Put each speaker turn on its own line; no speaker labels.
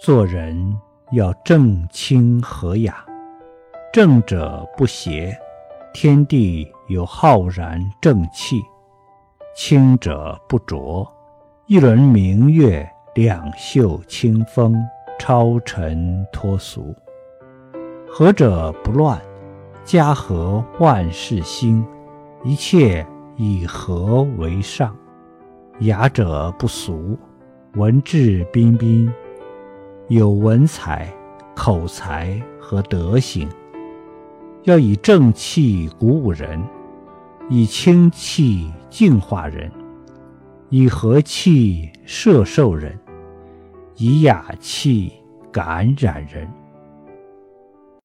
做人要正清和雅，正者不邪，天地有浩然正气；清者不浊，一轮明月，两袖清风，超尘脱俗；和者不乱，家和万事兴，一切以和为上；雅者不俗，文质彬彬。有文采、口才和德行，要以正气鼓舞人，以清气净化人，以和气摄受人，以雅气感染人。